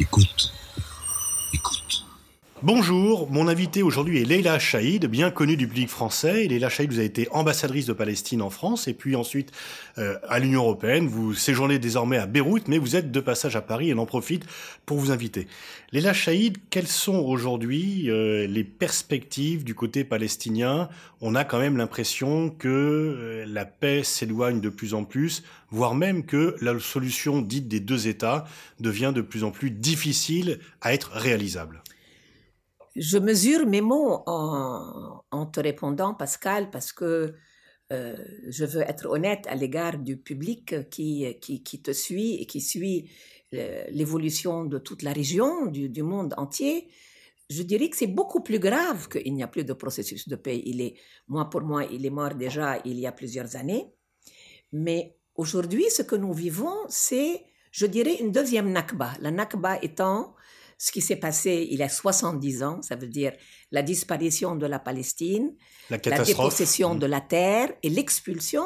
Écoute. Bonjour, mon invité aujourd'hui est Leila Chaïd, bien connue du public français. Leila Chaïd, vous avez été ambassadrice de Palestine en France et puis ensuite euh, à l'Union européenne. Vous séjournez désormais à Beyrouth, mais vous êtes de passage à Paris et en profite pour vous inviter. Leila Chaïd, quelles sont aujourd'hui euh, les perspectives du côté palestinien? On a quand même l'impression que euh, la paix s'éloigne de plus en plus, voire même que la solution dite des deux États devient de plus en plus difficile à être réalisable. Je mesure mes mots en, te répondant, Pascal, parce que euh, je veux être honnête à l'égard du public qui, qui, te suit et qui suit l'évolution de toute la région, du, monde entier. Je dirais que c'est beaucoup plus grave qu'il n'y a plus de processus de paix. Il est, moi, pour moi, il est mort déjà il y a plusieurs années. Mais aujourd'hui, ce que nous vivons, c'est, je dirais, une deuxième Nakba. La Nakba étant ce qui s'est passé il y a 70 ans, ça veut dire la disparition de la Palestine, la, dépossession de la terre et l'expulsion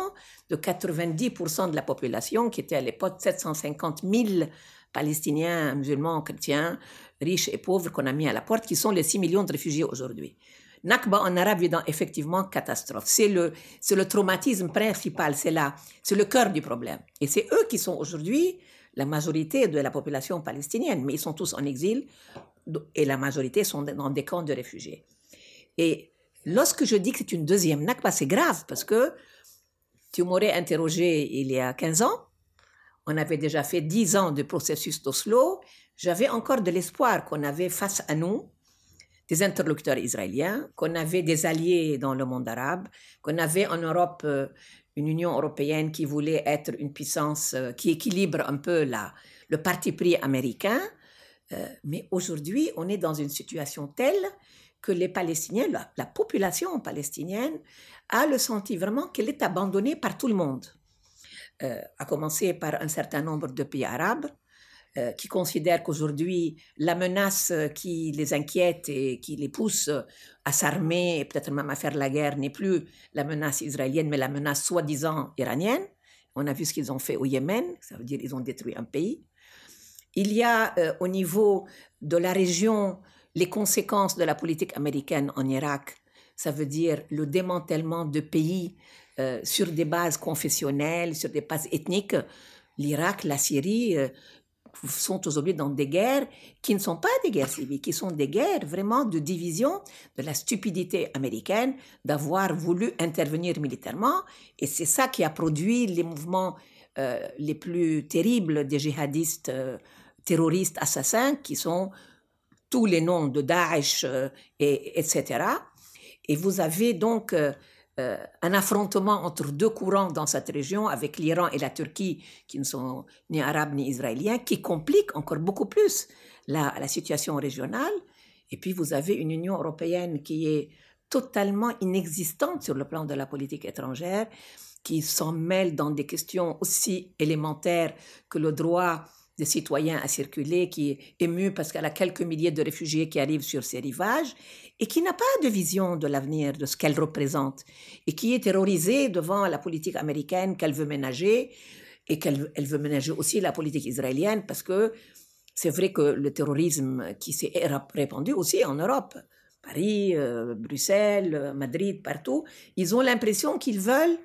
de 90% de la population, qui était à l'époque 750 000 Palestiniens, musulmans, chrétiens, riches et pauvres qu'on a mis à la porte, qui sont les 6 millions de réfugiés aujourd'hui. Nakba en arabe est effectivement catastrophe. C'est le, c'est le traumatisme principal, c'est là, c'est le cœur du problème. Et c'est eux qui sont aujourd'hui la majorité de la population palestinienne, mais ils sont tous en exil et la majorité sont dans des camps de réfugiés. Et lorsque je dis que c'est une deuxième Nakba, c'est grave parce que tu m'aurais interrogé il y a 15 ans, on avait déjà fait 10 ans de processus d'Oslo, j'avais encore de l'espoir qu'on avait face à nous des interlocuteurs israéliens, qu'on avait des alliés dans le monde arabe, qu'on avait en Europe euh, une Union européenne qui voulait être une puissance euh, qui équilibre un peu le parti pris américain. Euh, mais aujourd'hui, on est dans une situation telle que les Palestiniens, la, population palestinienne, a le sentiment vraiment qu'elle est abandonnée par tout le monde, à commencer par un certain nombre de pays arabes, euh, qui considèrent qu'aujourd'hui, la menace qui les inquiète et qui les pousse à s'armer et peut-être même à faire la guerre n'est plus la menace israélienne, mais la menace soi-disant iranienne. On a vu ce qu'ils ont fait au Yémen, ça veut dire qu'ils ont détruit un pays. Il y a euh, au niveau de la région les conséquences de la politique américaine en Irak, ça veut dire le démantèlement de pays euh, sur des bases confessionnelles, sur des bases ethniques. L'Irak, la Syrie, sont aujourd'hui dans des guerres qui ne sont pas des guerres civiles, qui sont des guerres vraiment de division de la stupidité américaine d'avoir voulu intervenir militairement. Et c'est ça qui a produit les mouvements euh, les plus terribles des djihadistes euh, terroristes assassins, qui sont tous les noms de Daesh, euh, et, etc. Et vous avez donc euh, un affrontement entre deux courants dans cette région, avec l'Iran et la Turquie, qui ne sont ni arabes ni israéliens, qui complique encore beaucoup plus la, la situation régionale. Et puis vous avez une Union européenne qui est totalement inexistante sur le plan de la politique étrangère, qui s'en mêle dans des questions aussi élémentaires que le droit des citoyens à circuler, qui est ému parce qu'elle a quelques milliers de réfugiés qui arrivent sur ses rivages et qui n'a pas de vision de l'avenir, de ce qu'elle représente, et qui est terrorisée devant la politique américaine qu'elle veut ménager et qu'elle elle veut ménager aussi la politique israélienne parce que c'est vrai que le terrorisme qui s'est répandu aussi en Europe, Paris, euh, Bruxelles, Madrid, partout, ils ont l'impression qu'ils veulent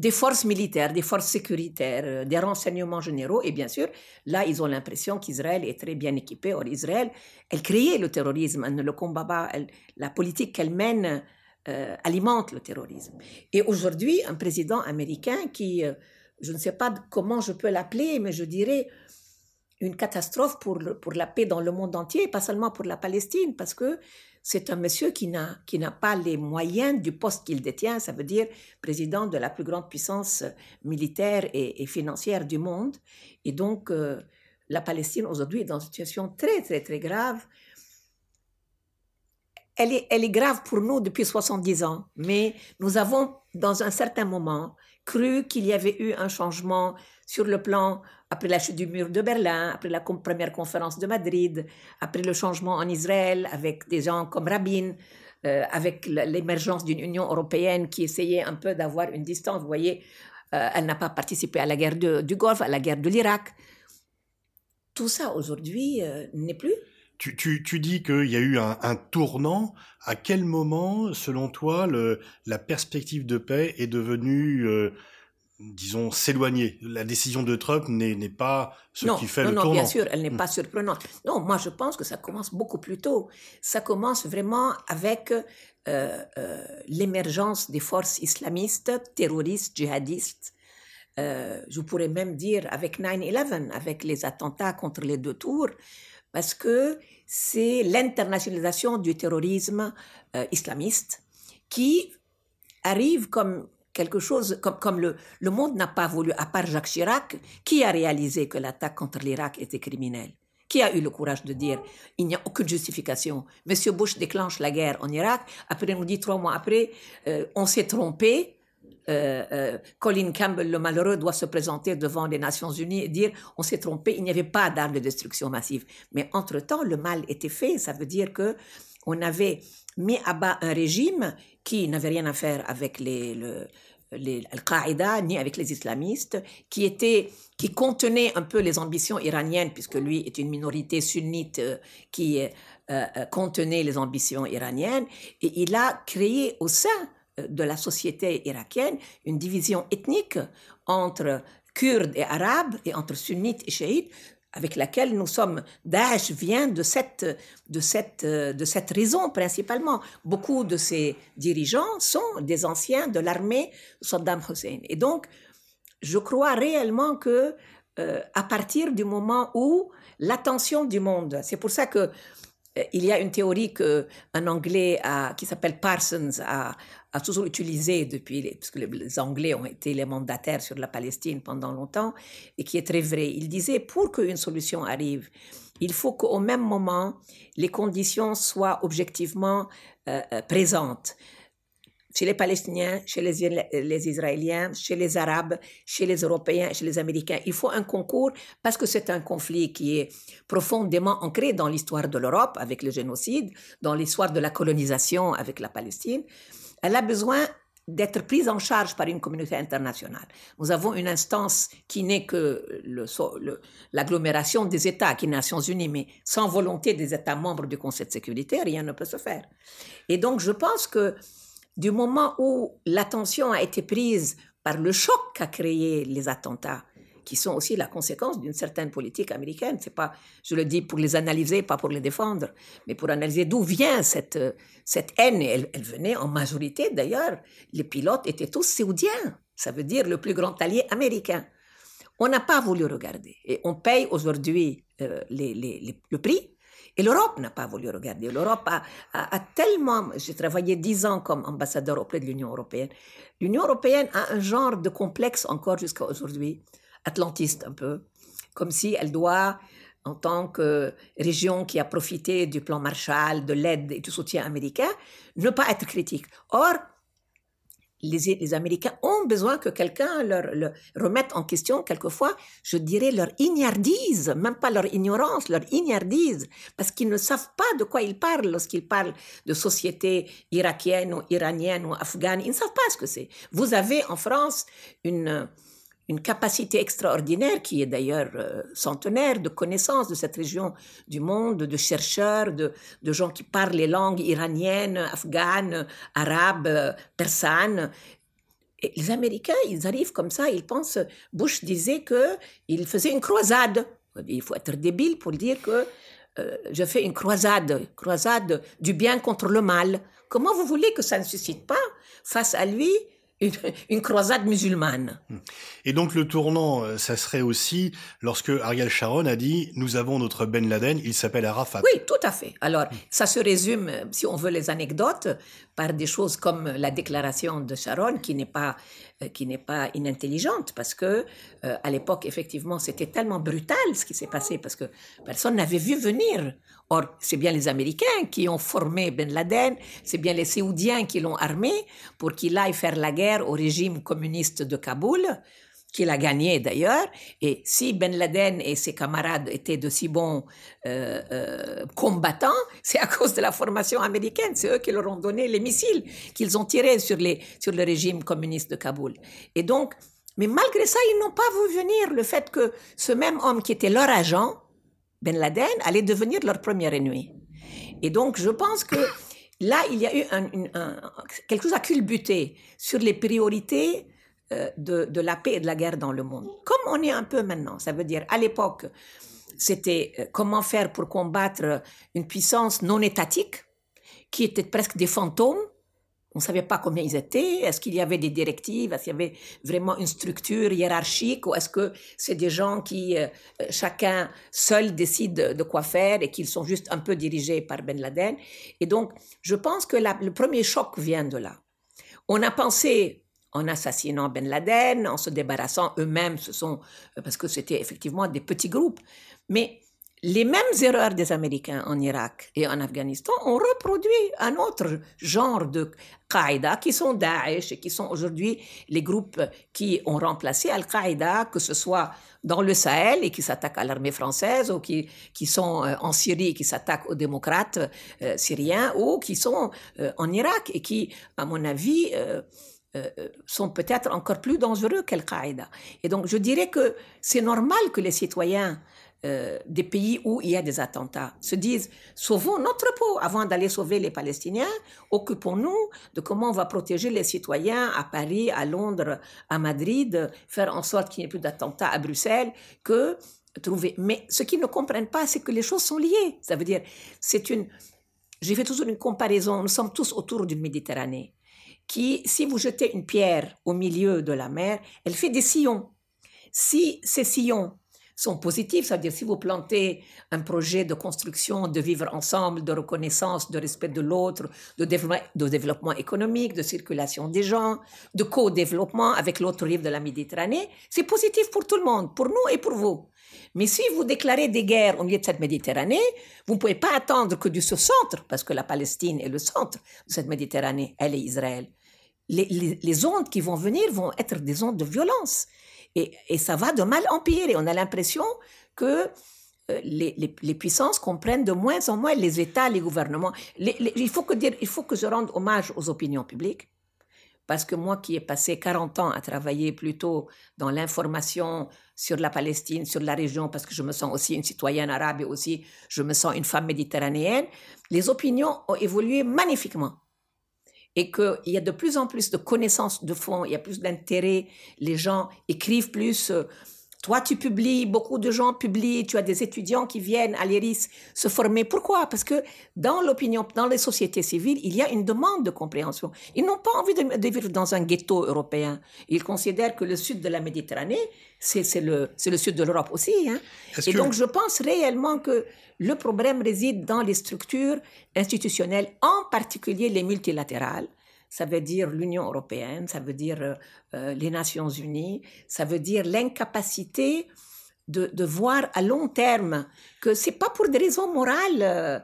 des forces militaires, des forces sécuritaires, euh, des renseignements généraux. Et bien sûr, là, ils ont l'impression qu'Israël est très bien équipé. Or, Israël, elle crée le terrorisme, elle ne le combat pas. la politique qu'elle mène euh, alimente le terrorisme. Et aujourd'hui, un président américain qui, euh, je ne sais pas comment je peux l'appeler, mais je dirais une catastrophe pour, pour la paix dans le monde entier, pas seulement pour la Palestine, parce que c'est un monsieur qui n'a, qui n'a pas les moyens du poste qu'il détient, ça veut dire président de la plus grande puissance militaire et, financière du monde. Et donc, euh, la Palestine aujourd'hui est dans une situation très, très, très grave. Elle est, elle est grave pour nous depuis 70 ans, mais nous avons, dans un certain moment, cru qu'il y avait eu un changement sur le plan après la chute du mur de Berlin, après la première conférence de Madrid, après le changement en Israël avec des gens comme Rabin, euh, avec l'émergence d'une Union européenne qui essayait un peu d'avoir une distance. Vous voyez, euh, elle n'a pas participé à la guerre du Golfe, à la guerre de l'Irak. Tout ça aujourd'hui n'est plus. Tu, dis qu'il y a eu un, tournant. À quel moment, selon toi, la perspective de paix est devenue disons, s'éloigner. La décision de Trump n'est pas ce qui fait le tournant. Non, bien sûr, elle n'est hmm. pas surprenante. Non, moi je pense que ça commence beaucoup plus tôt. Ça commence vraiment avec euh, euh, l'émergence des forces islamistes, terroristes, djihadistes. Euh, je pourrais même dire avec 9-11, avec les attentats contre les deux tours, parce que c'est l'internationalisation du terrorisme islamiste qui arrive comme quelque chose comme, le, le monde n'a pas voulu, à part Jacques Chirac, qui a réalisé que l'attaque contre l'Irak était criminelle Qui a eu le courage de dire il n'y a aucune justification Monsieur Bush déclenche la guerre en Irak, après on dit trois mois après, euh, on s'est trompé. Euh, euh, Colin Campbell, le malheureux, doit se présenter devant les Nations Unies et dire on s'est trompé, il n'y avait pas d'armes de destruction massive. Mais entre-temps, le mal était fait. Ça veut dire que on avait mis à bas un régime qui n'avait rien à faire avec les, le, Al-Qaïda ni avec les islamistes, qui était qui contenait un peu les ambitions iraniennes, puisque lui est une minorité sunnite euh, qui euh, euh, contenait les ambitions iraniennes, et il a créé au sein de la société irakienne une division ethnique entre Kurdes et Arabes et entre sunnites et chiites avec laquelle nous sommes, Daesh vient de cette, de, cette, de cette raison principalement. Beaucoup de ces dirigeants sont des anciens de l'armée Saddam Hussein. Et donc, je crois réellement que euh, à partir du moment où l'attention du monde, c'est pour ça que il y a une théorie que un Anglais qui s'appelle Parsons a, toujours utilisé depuis, les, les Anglais ont été les mandataires sur la Palestine pendant longtemps, et qui est très vrai. Il disait, pour qu'une solution arrive, il faut qu'au même moment, les conditions soient objectivement euh, euh, présentes chez les Palestiniens, chez les, Israéliens, chez les Arabes, chez les Européens, chez les Américains. Il faut un concours parce que c'est un conflit qui est profondément ancré dans l'histoire de l'Europe avec le génocide, dans l'histoire de la colonisation avec la Palestine elle a besoin d'être prise en charge par une communauté internationale. Nous avons une instance qui n'est que l'agglomération des États, qui est Nations Unies, mais sans volonté des États membres du Conseil de sécurité, rien ne peut se faire. Et donc, je pense que du moment où l'attention a été prise par le choc qu'a créé les attentats, qui sont aussi la conséquence d'une certaine politique américaine. C'est pas, je le dis pour les analyser, pas pour les défendre, mais pour analyser d'où vient cette, cette haine. elle, elle venait en majorité, d'ailleurs, les pilotes étaient tous saoudiens. Ça veut dire le plus grand allié américain. On n'a pas voulu regarder. Et on paye aujourd'hui euh, le prix. Et l'Europe n'a pas voulu regarder. L'Europe a, tellement... J'ai travaillé dix ans comme ambassadeur auprès de l'Union européenne. L'Union européenne a un genre de complexe encore jusqu'à aujourd'hui atlantiste un peu, comme si elle doit, en tant que région qui a profité du plan Marshall, de l'aide et du soutien américain, ne pas être critique. Or, les, Américains ont besoin que quelqu'un leur, leur, remette en question, quelquefois, je dirais, leur ignardise, même pas leur ignorance, leur ignardise, parce qu'ils ne savent pas de quoi ils parlent lorsqu'ils parlent de société irakienne ou iranienne ou afghane. Ils ne savent pas ce que c'est. Vous avez en France une une capacité extraordinaire qui est d'ailleurs euh, centenaire de connaissance de cette région du monde, de chercheurs, de, de gens qui parlent les langues iraniennes, afghanes, arabes, persanes. Et les Américains, ils arrivent comme ça, ils pensent, Bush disait qu'il faisait une croisade. Il faut être débile pour dire que euh, je fais une croisade, croisade du bien contre le mal. Comment vous voulez que ça ne suscite pas face à lui une, croisade musulmane. Hmm. Et donc le tournant, euh, ça serait aussi lorsque Ariel Sharon a dit nous avons notre Ben Laden, il s'appelle Arafat. Oui, tout à fait. Alors ça se résume, euh, si on veut les anecdotes, par des choses comme la déclaration de Sharon qui n'est pas euh, qui n'est pas inintelligente parce que à l'époque effectivement c'était tellement brutal ce qui s'est passé parce que personne n'avait vu venir Or, c'est bien les Américains qui ont formé Ben Laden, c'est bien les Séoudiens qui l'ont armé pour qu'il aille faire la guerre au régime communiste de Kaboul, qu'il a gagné d'ailleurs. Et si Ben Laden et ses camarades étaient de si bons euh, euh, combattants, c'est à cause de la formation américaine. C'est eux qui leur ont donné les missiles qu'ils ont tirés sur, sur le régime communiste de Kaboul. Et donc, mais malgré ça, ils n'ont pas vu venir le fait que ce même homme qui était leur agent, Ben Laden allait devenir leur premier ennemi. Et donc, je pense que là, il y a eu quelque chose à culbuter sur les priorités euh, de, la paix et de la guerre dans le monde. Comme on est un peu maintenant, ça veut dire, à l'époque, c'était euh, comment faire pour combattre une puissance non étatique, qui était presque des fantômes, on ne savait pas combien ils étaient. Est-ce qu'il y avait des directives? Est-ce qu'il y avait vraiment une structure hiérarchique? Ou est-ce que c'est des gens qui, euh, chacun seul, décide de quoi faire et qu'ils sont juste un peu dirigés par Ben Laden? Et donc, je pense que le premier choc vient de là. On a pensé, en assassinant Ben Laden, en se débarrassant eux-mêmes, ce sont, euh, parce que c'était effectivement des petits groupes. Mais les mêmes erreurs des Américains en Irak et en Afghanistan ont reproduit un autre genre de Qaïda qui sont Daesh et qui sont aujourd'hui les groupes qui ont remplacé Al-Qaïda, que ce soit dans le Sahel et qui s'attaquent à l'armée française ou qui, sont euh, en Syrie et qui s'attaquent aux démocrates euh, syriens ou qui sont euh, en Irak et qui, à mon avis, sont peut-être encore plus dangereux qu'Al-Qaïda. Et donc, je dirais que c'est normal que les citoyens euh, des pays où il y a des attentats se disent sauvons notre peau avant d'aller sauver les Palestiniens, occupons-nous de comment on va protéger les citoyens à Paris, à Londres, à Madrid, faire en sorte qu'il n'y ait plus d'attentats à Bruxelles, que trouver. Mais ce qu'ils ne comprennent pas, c'est que les choses sont liées. Ça veut dire, c'est une. J'ai fait toujours une comparaison. Nous sommes tous autour d'une Méditerranée qui, si vous jetez une pierre au milieu de la mer, elle fait des sillons. Si ces sillons sont positifs, c'est-à-dire si vous plantez un projet de construction, de vivre ensemble, de reconnaissance, de respect de l'autre, de développement, économique, de circulation des gens, de co-développement avec l'autre rive de la Méditerranée, c'est positif pour tout le monde, pour nous et pour vous. Mais si vous déclarez des guerres au milieu de cette Méditerranée, vous ne pouvez pas attendre que du ce centre, parce que la Palestine est le centre de cette Méditerranée, elle est Israël. Les ondes qui vont venir vont être des ondes de violence. Et, ça va de mal en pire. Et on a l'impression que euh, les, puissances comprennent de moins en moins les États, les gouvernements. il, faut que dire, il faut que je rende hommage aux opinions publiques. Parce que moi qui ai passé 40 ans à travailler plutôt dans l'information sur la Palestine, sur la région, parce que je me sens aussi une citoyenne arabe et aussi je me sens une femme méditerranéenne, les opinions ont évolué magnifiquement et qu'il y a de plus en plus de connaissances de fond, il y a plus d'intérêt, les gens écrivent plus. Euh, toi, tu publies, beaucoup de gens publient, tu as des étudiants qui viennent à l'IRIS se former. Pourquoi? Parce que dans l'opinion, dans les sociétés civiles, il y a une demande de compréhension. Ils n'ont pas envie de, vivre dans un ghetto européen. Ils considèrent que le sud de la Méditerranée, c'est le, le sud de l'Europe aussi. Hein. Et donc, je pense réellement que le problème réside dans les structures institutionnelles, en particulier les multilatérales. Ça veut dire l'Union européenne, ça veut dire euh, euh, les Nations unies, ça veut dire l'incapacité de, voir à long terme que c'est pas pour des raisons morales, euh,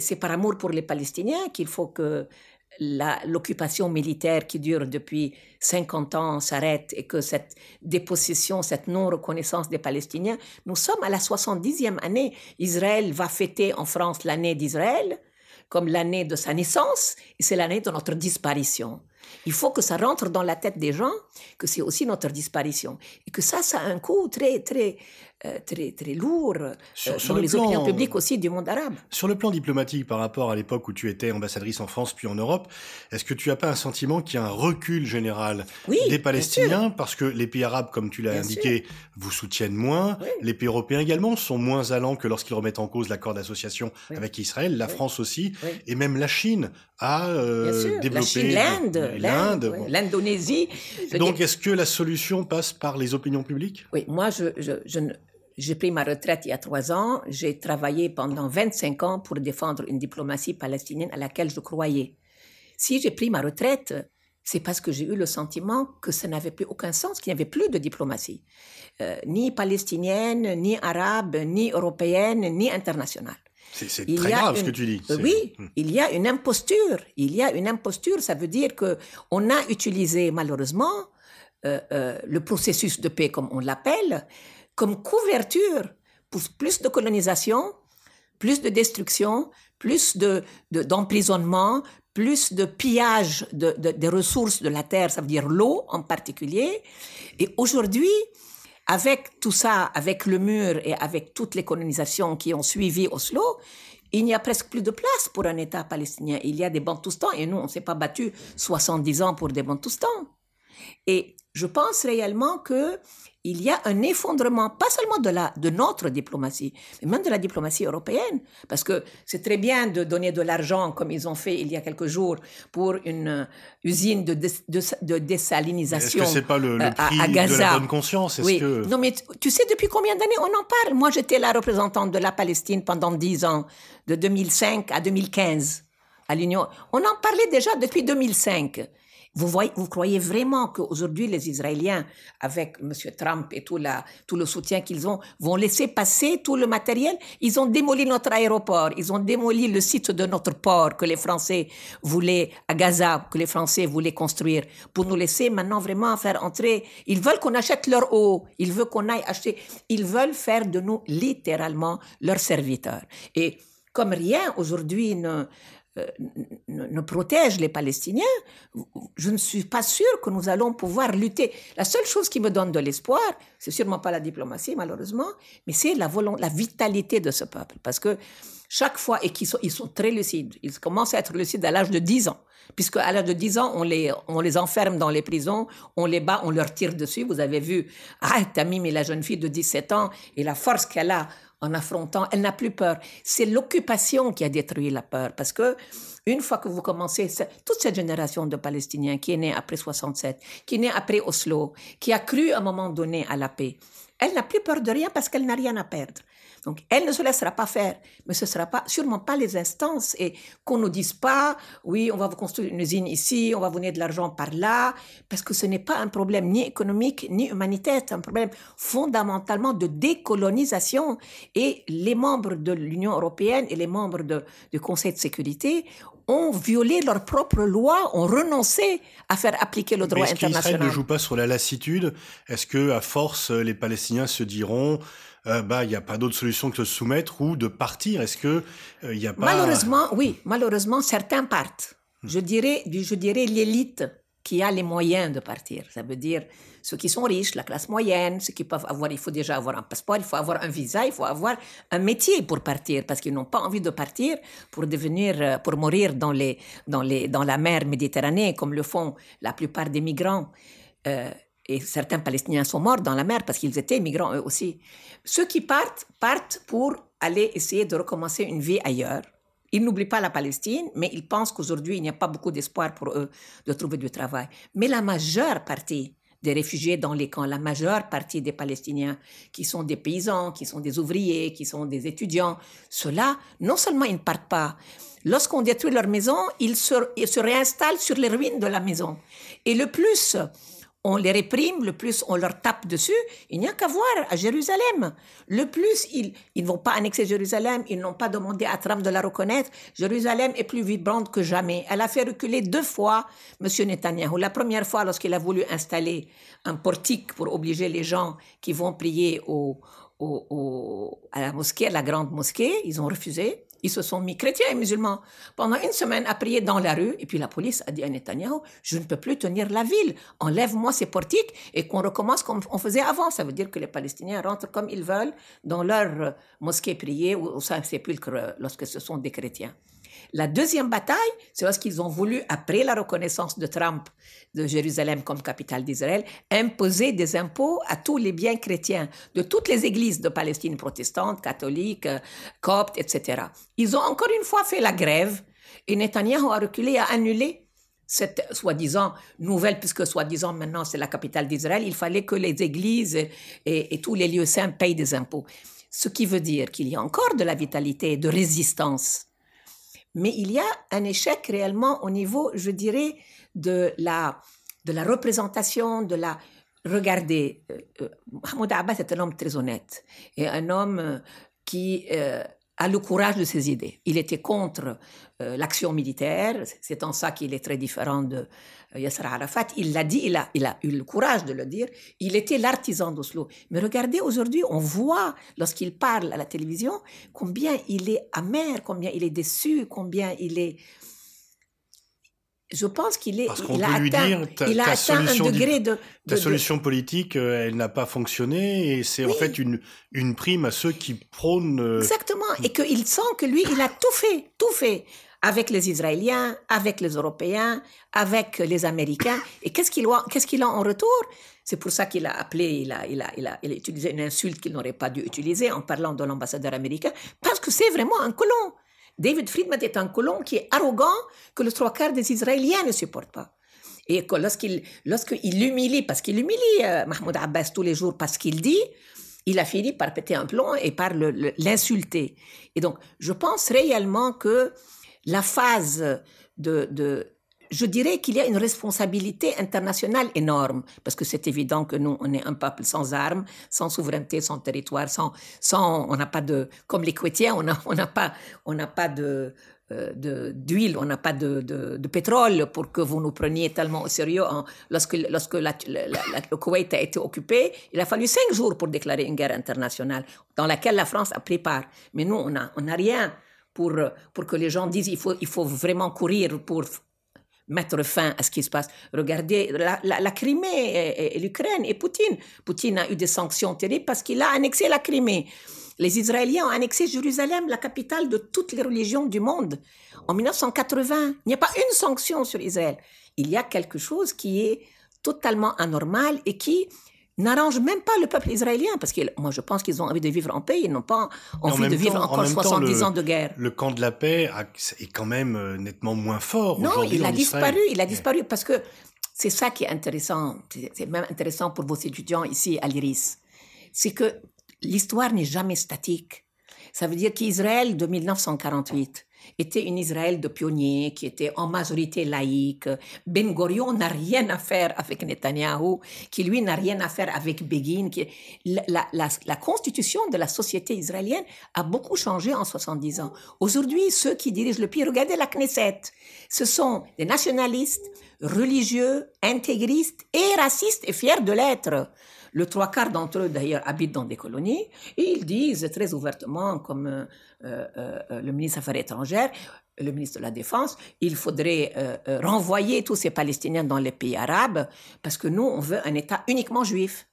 c'est par amour pour les Palestiniens qu'il faut que l'occupation militaire qui dure depuis 50 ans s'arrête et que cette dépossession, cette non-reconnaissance des Palestiniens, nous sommes à la 70e année. Israël va fêter en France l'année d'Israël comme l'année de sa naissance et c'est l'année de notre disparition. Il faut que ça rentre dans la tête des gens que c'est aussi notre disparition et que ça, ça a un coût très, très, euh, très, très lourd euh, sur, les opinions publiques aussi du monde arabe. Sur le plan diplomatique, par rapport à l'époque où tu étais ambassadrice en France puis en Europe, est-ce que tu n'as pas un sentiment qu'il y a un recul général des Palestiniens parce que les pays arabes, comme tu l'as indiqué, vous soutiennent moins, les pays européens également sont moins allants que lorsqu'ils remettent en cause l'accord d'association avec Israël, la France aussi, et même la Chine a euh, développé l'Inde, l'Inde, l'Indonésie. Donc, est-ce que la solution passe par les opinions publiques? Oui, moi, je, je, je j'ai pris ma retraite il y a trois ans. J'ai travaillé pendant 25 ans pour défendre une diplomatie palestinienne à laquelle je croyais. Si j'ai pris ma retraite, c'est parce que j'ai eu le sentiment que ça n'avait plus aucun sens, qu'il n'y avait plus de diplomatie, euh, ni palestinienne, ni arabe, ni européenne, ni internationale. C'est très grave ce que tu dis. Oui, hmm. il y a une imposture. Il y a une imposture. Ça veut dire que on a utilisé malheureusement euh, euh, le processus de paix, comme on l'appelle, comme couverture pour plus de colonisation, plus de destruction, plus de, d'emprisonnement, plus de pillage des ressources de la terre, ça veut dire l'eau en particulier. Et aujourd'hui, avec tout ça, avec le mur et avec toutes les colonisations qui ont suivi Oslo, il n'y a presque plus de place pour un État palestinien. Il y a des Bantoustans et nous, on ne s'est pas battu 70 ans pour des Bantoustans. Et je pense réellement que il y a un effondrement, pas seulement de, la, de notre diplomatie, mais même de la diplomatie européenne. Parce que c'est très bien de donner de l'argent, comme ils ont fait il y a quelques jours, pour une euh, usine de, de, désalinisation Est-ce que c'est pas le, euh, prix à, Gaza. de la bonne conscience? Oui. Non, mais tu sais depuis combien d'années on en parle? Moi, j'étais la représentante de la Palestine pendant 10 ans, de 2005 à 2015 à l'Union. On en parlait déjà depuis 2005. Vous, croyez vraiment qu'aujourd'hui, les Israéliens, avec M. Trump et tout, tout le soutien qu'ils ont, vont laisser passer tout le matériel? Ils ont démoli notre aéroport, ils ont démoli le site de notre port que les Français voulaient à Gaza, que les Français voulaient construire, pour nous laisser maintenant vraiment faire entrer. Ils veulent qu'on achète leur eau, ils veulent qu'on aille acheter, ils veulent faire de nous littéralement leurs serviteurs. Et comme rien aujourd'hui ne euh, ne, protège les Palestiniens, je ne suis pas sûre que nous allons pouvoir lutter. La seule chose qui me donne de l'espoir, c'est sûrement pas la diplomatie malheureusement, mais c'est la, la vitalité de ce peuple. Parce que chaque fois, et qu'ils sont, ils sont très lucides, ils commencent à être lucides à l'âge de 10 ans. Puisque à l'âge de 10 ans, on les, on les enferme dans les prisons, on les bat, on leur tire dessus. Vous avez vu, ah, Tamim et la jeune fille de 17 ans, et la force qu'elle a en affrontant, elle n'a plus peur. C'est l'occupation qui a détruit la peur, parce que une fois que vous commencez, toute cette génération de Palestiniens qui est née après 67, qui est née après Oslo, qui a cru à un moment donné à la paix, elle n'a plus peur de rien parce qu'elle n'a rien à perdre. Donc, elle ne se laissera pas faire, mais ce ne sera pas, sûrement pas les instances. Et qu'on ne dise pas, oui, on va vous construire une usine ici, on va vous donner de l'argent par là, parce que ce n'est pas un problème ni économique ni humanitaire, c'est un problème fondamentalement de décolonisation. Et les membres de l'Union européenne et les membres de, du Conseil de sécurité ont violé leurs propres lois, ont renoncé à faire appliquer le droit international. Est-ce qu'Israël ne joue pas sur la lassitude? Est-ce que, à force, les Palestiniens se diront euh, bah il n'y a pas d'autre solution que de se soumettre ou de partir Est-ce que il euh, a pas Malheureusement, oui, malheureusement certains partent. Je dirais, je dirais l'élite qui a les moyens de partir. Ça veut dire ceux qui sont riches, la classe moyenne, ceux qui peuvent avoir, il faut déjà avoir un passeport, il faut avoir un visa, il faut avoir un métier pour partir, parce qu'ils n'ont pas envie de partir pour devenir, euh, pour mourir dans la mer Méditerranée, comme le font la plupart des migrants. Euh, et certains Palestiniens sont morts dans la mer parce qu'ils étaient migrants eux aussi. Ceux qui partent, partent pour aller essayer de recommencer une vie ailleurs. Ils n'oublient pas la Palestine, mais ils pensent qu'aujourd'hui, il n'y a pas beaucoup d'espoir pour eux de trouver du travail. Mais la majeure partie des réfugiés dans les camps, la majeure partie des Palestiniens, qui sont des paysans, qui sont des ouvriers, qui sont des étudiants, ceux-là, non seulement ils ne partent pas, lorsqu'on détruit leur maison, ils se, ils se réinstallent sur les ruines de la maison. Et le plus on les réprime, le plus on leur tape dessus, il n'y a qu'à voir à Jérusalem. Le plus ils, ne vont pas annexer Jérusalem, ils n'ont pas demandé à Trump de la reconnaître. Jérusalem est plus vibrante que jamais. Elle a fait reculer deux fois M. Netanyahu. La première fois lorsqu'il a voulu installer un portique pour obliger les gens qui vont prier au, à la mosquée, à la grande mosquée, ils ont refusé. Ils se sont mis, chrétiens et musulmans, pendant une semaine à prier dans la rue. Et puis la police a dit à Netanyahu, je ne peux plus tenir la ville. Enlève-moi ces portiques et qu'on recommence comme on faisait avant. Ça veut dire que les Palestiniens rentrent comme ils veulent dans leur mosquée prier ou au Saint-Sépulcre lorsque ce sont des chrétiens. La deuxième bataille, c'est lorsqu'ils ont voulu, après la reconnaissance de Trump de Jérusalem comme capitale d'Israël, imposer des impôts à tous les biens chrétiens de toutes les églises de Palestine protestantes, catholiques, coptes, etc. Ils ont encore une fois fait la grève et Netanyahu a reculé, a annulé cette soi-disant nouvelle, puisque soi-disant maintenant c'est la capitale d'Israël, il fallait que les églises et, et, tous les lieux saints payent des impôts. Ce qui veut dire qu'il y a encore de la vitalité, de résistance mais il y a un échec réellement au niveau, je dirais, de la, de la représentation, de la... Regardez, euh, euh, Mahmoud Abbas est un homme très honnête et un homme euh, qui a le courage de ses idées. Il était contre l'action militaire, c'est en ça qu'il est très différent de Yasser Arafat. Il l'a dit, il a, il a eu le courage de le dire. Il était l'artisan d'Oslo. Mais regardez, aujourd'hui, on voit, lorsqu'il parle à la télévision, combien il est amer, combien il est déçu, combien il est je pense qu'il est. Parce qu'on peut a lui atteint, dire, ta, il a ta atteint solution, un degré de. ta de- de- solution politique, euh, elle n'a pas fonctionné et c'est en fait une, une prime à ceux qui prônent. euh, Exactement. Et qu'il sent que lui, il a tout fait, tout fait. Avec les Israéliens, avec les Européens, avec les Américains. Et qu'est-ce qu'il a, qu'est-ce qu'il a en retour? C'est pour ça qu'il a appelé, il a, il, a, il, a, il a utilisé une insulte qu'il n'aurait pas dû utiliser en parlant de l'ambassadeur américain, parce que c'est vraiment un colon. David Friedman est un colon qui est arrogant, que le trois quarts des Israéliens ne supportent pas. Et lorsqu'il lorsqu'il l'humilie, parce qu'il humilie euh, Mahmoud Abbas tous les jours parce qu'il dit, il a fini par péter un plomb et par l'insulter. Et donc, je pense réellement que la phase de je dirais qu'il y a une responsabilité internationale énorme, parce que c'est évident que nous, on est un peuple sans armes, sans souveraineté, sans territoire, sans, sans on n'a pas de, comme les Chrétiens, on n'a on n'a pas, on n'a pas de, euh, d'huile, on n'a pas de, de, de pétrole pour que vous nous preniez tellement au sérieux. en- lorsque lorsque la- la- la- le Koweït a été occupé, il a fallu cinq jours pour déclarer une guerre internationale dans laquelle la France a pris part. Mais nous, on n'a on n'a rien pour, pour que les gens disent il faut, il faut vraiment courir pour mettre fin à ce qui se passe. Regardez la, la, Crimée et- et l'Ukraine et Poutine. Poutine a eu des sanctions terribles parce qu'il a annexé la Crimée. Les Israéliens ont annexé Jérusalem, la capitale de toutes les religions du monde. En 1980, il n'y a pas une sanction sur Israël. Il y a quelque chose qui est totalement anormal et qui n'arrange même pas le peuple israélien, parce que moi je pense qu'ils ont envie de vivre en paix, ils n'ont pas en envie de vivre en encore temps, 70 le- ans de guerre. Le camp de la paix a- est quand même euh, nettement moins fort Non, il a en Israël. disparu, il a disparu parce que c'est ça qui est intéressant, c'est c'est même intéressant pour vos étudiants ici à l'IRIS, c'est que l'histoire n'est jamais statique. Ça veut dire qu'Israël de 1948 était une Israël de pionniers qui était en majorité laïque. Ben Gurion n'a rien à faire avec Netanyahou, qui lui n'a rien à faire avec Begin. La, la constitution de la société israélienne a beaucoup changé en 70 ans. Aujourd'hui, ceux qui dirigent le pays, regardez la Knesset, ce sont des nationalistes, religieux, intégristes et racistes et fiers de l'être. Le trois quarts d'entre eux, d'ailleurs, habitent dans des colonies et ils disent très ouvertement, comme euh, euh, euh, le ministre des Affaires étrangères, le ministre de la Défense, il faudrait renvoyer tous ces Palestiniens dans les pays arabes parce que nous, on veut un État uniquement juif.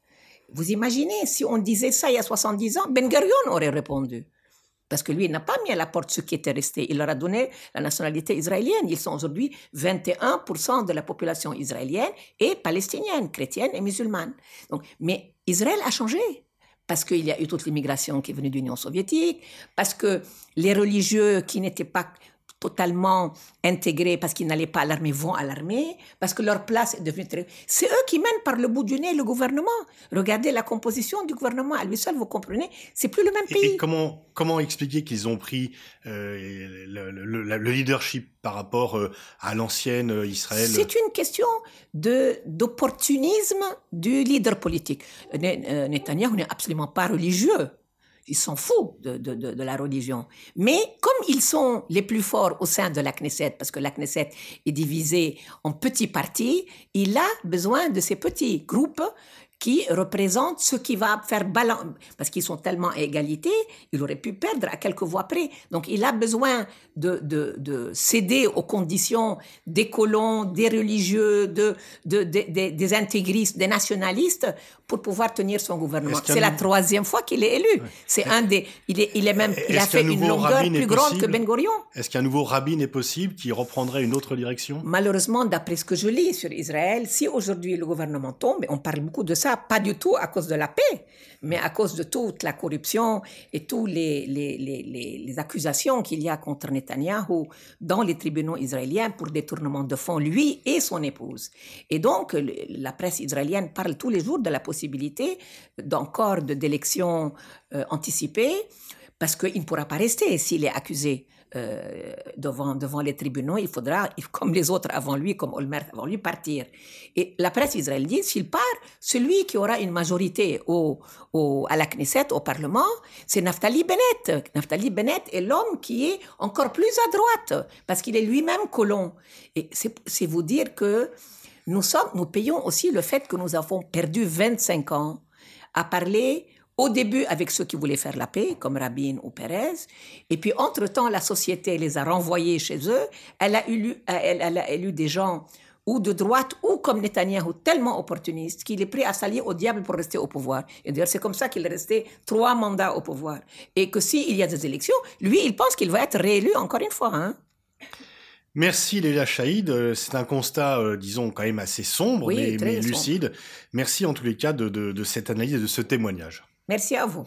Vous imaginez, si on disait ça il y a 70 ans, Ben Gurion aurait répondu. Parce que lui, il n'a pas mis à la porte ceux qui étaient restés. Il leur a donné la nationalité israélienne. Ils sont aujourd'hui 21% de la population israélienne et palestinienne, chrétienne et musulmane. Donc, mais Israël a changé. Parce qu'il y a eu toute l'immigration qui est venue de l'Union soviétique, parce que les religieux qui n'étaient pas totalement intégrés parce qu'ils n'allaient pas à l'armée vont à l'armée, parce que leur place est devenue très... C'est eux qui mènent par le bout du nez le gouvernement. Regardez la composition du gouvernement à lui seul, vous comprenez? C'est plus le même pays. et comment, comment expliquer qu'ils ont pris euh, le, le- le- le leadership par rapport euh, à l'ancienne euh, Israël? C'est une question de d'opportunisme du leader politique. Ne- Netanyahou n'est absolument pas religieux. Il s'en fout de, de, de, de la religion. Mais comme ils sont les plus forts au sein de la Knesset, parce que la Knesset est divisée en petits partis, il a besoin de ces petits groupes qui représentent ce qui va faire balance. Parce qu'ils sont tellement à égalité, il aurait pu perdre à quelques voix près. Donc il a besoin de, de, de céder aux conditions des colons, des religieux, de, de, de- de- des intégristes, des nationalistes pour pouvoir tenir son gouvernement. C'est la troisième fois qu'il est élu. C'est un des. Il est, il est même. Il a fait une longueur plus grande que possible Ben Gurion. Est-ce qu'un nouveau rabbin est possible qui reprendrait une autre direction? Malheureusement, d'après ce que je lis sur Israël, si aujourd'hui le gouvernement tombe, et on parle beaucoup de ça, pas du tout à cause de la paix, mais à cause de toute la corruption et toutes les, les, les, les, accusations qu'il y a contre Netanyahou dans les tribunaux israéliens pour détournement de fonds, lui et son épouse. Et donc, la presse israélienne parle tous les jours de la possibilité d'encore de- d'élections euh, anticipées, parce qu'il ne pourra pas rester s'il est accusé euh, devant, devant les tribunaux, il faudra, comme les autres avant lui, comme Olmert avant lui, partir. Et la presse israélienne s'il part, celui qui aura une majorité au, au, à la Knesset, au Parlement, c'est Naftali Bennett. Naftali Bennett est l'homme qui est encore plus à droite, parce qu'il est lui-même colon. Et c'est vous dire que nous, sommes, nous payons aussi le fait que nous avons perdu 25 ans à parler au début avec ceux qui voulaient faire la paix, comme Rabin ou Pérez, et puis entre-temps, la société les a renvoyés chez eux. Elle a élu, elle, elle a élu des gens ou de droite ou comme Netanyahu, tellement opportuniste qu'il est prêt à s'allier au diable pour rester au pouvoir. Et d'ailleurs, c'est comme ça qu'il est resté trois mandats au pouvoir. Et que s'il y a des élections, lui, il pense qu'il va être réélu encore une fois. Hein. Merci Léla Chaïd. Euh, c'est un constat, euh, disons, quand même assez sombre, mais, lucide. Merci en tous les cas de, de cette analyse et de ce témoignage. Merci à vous.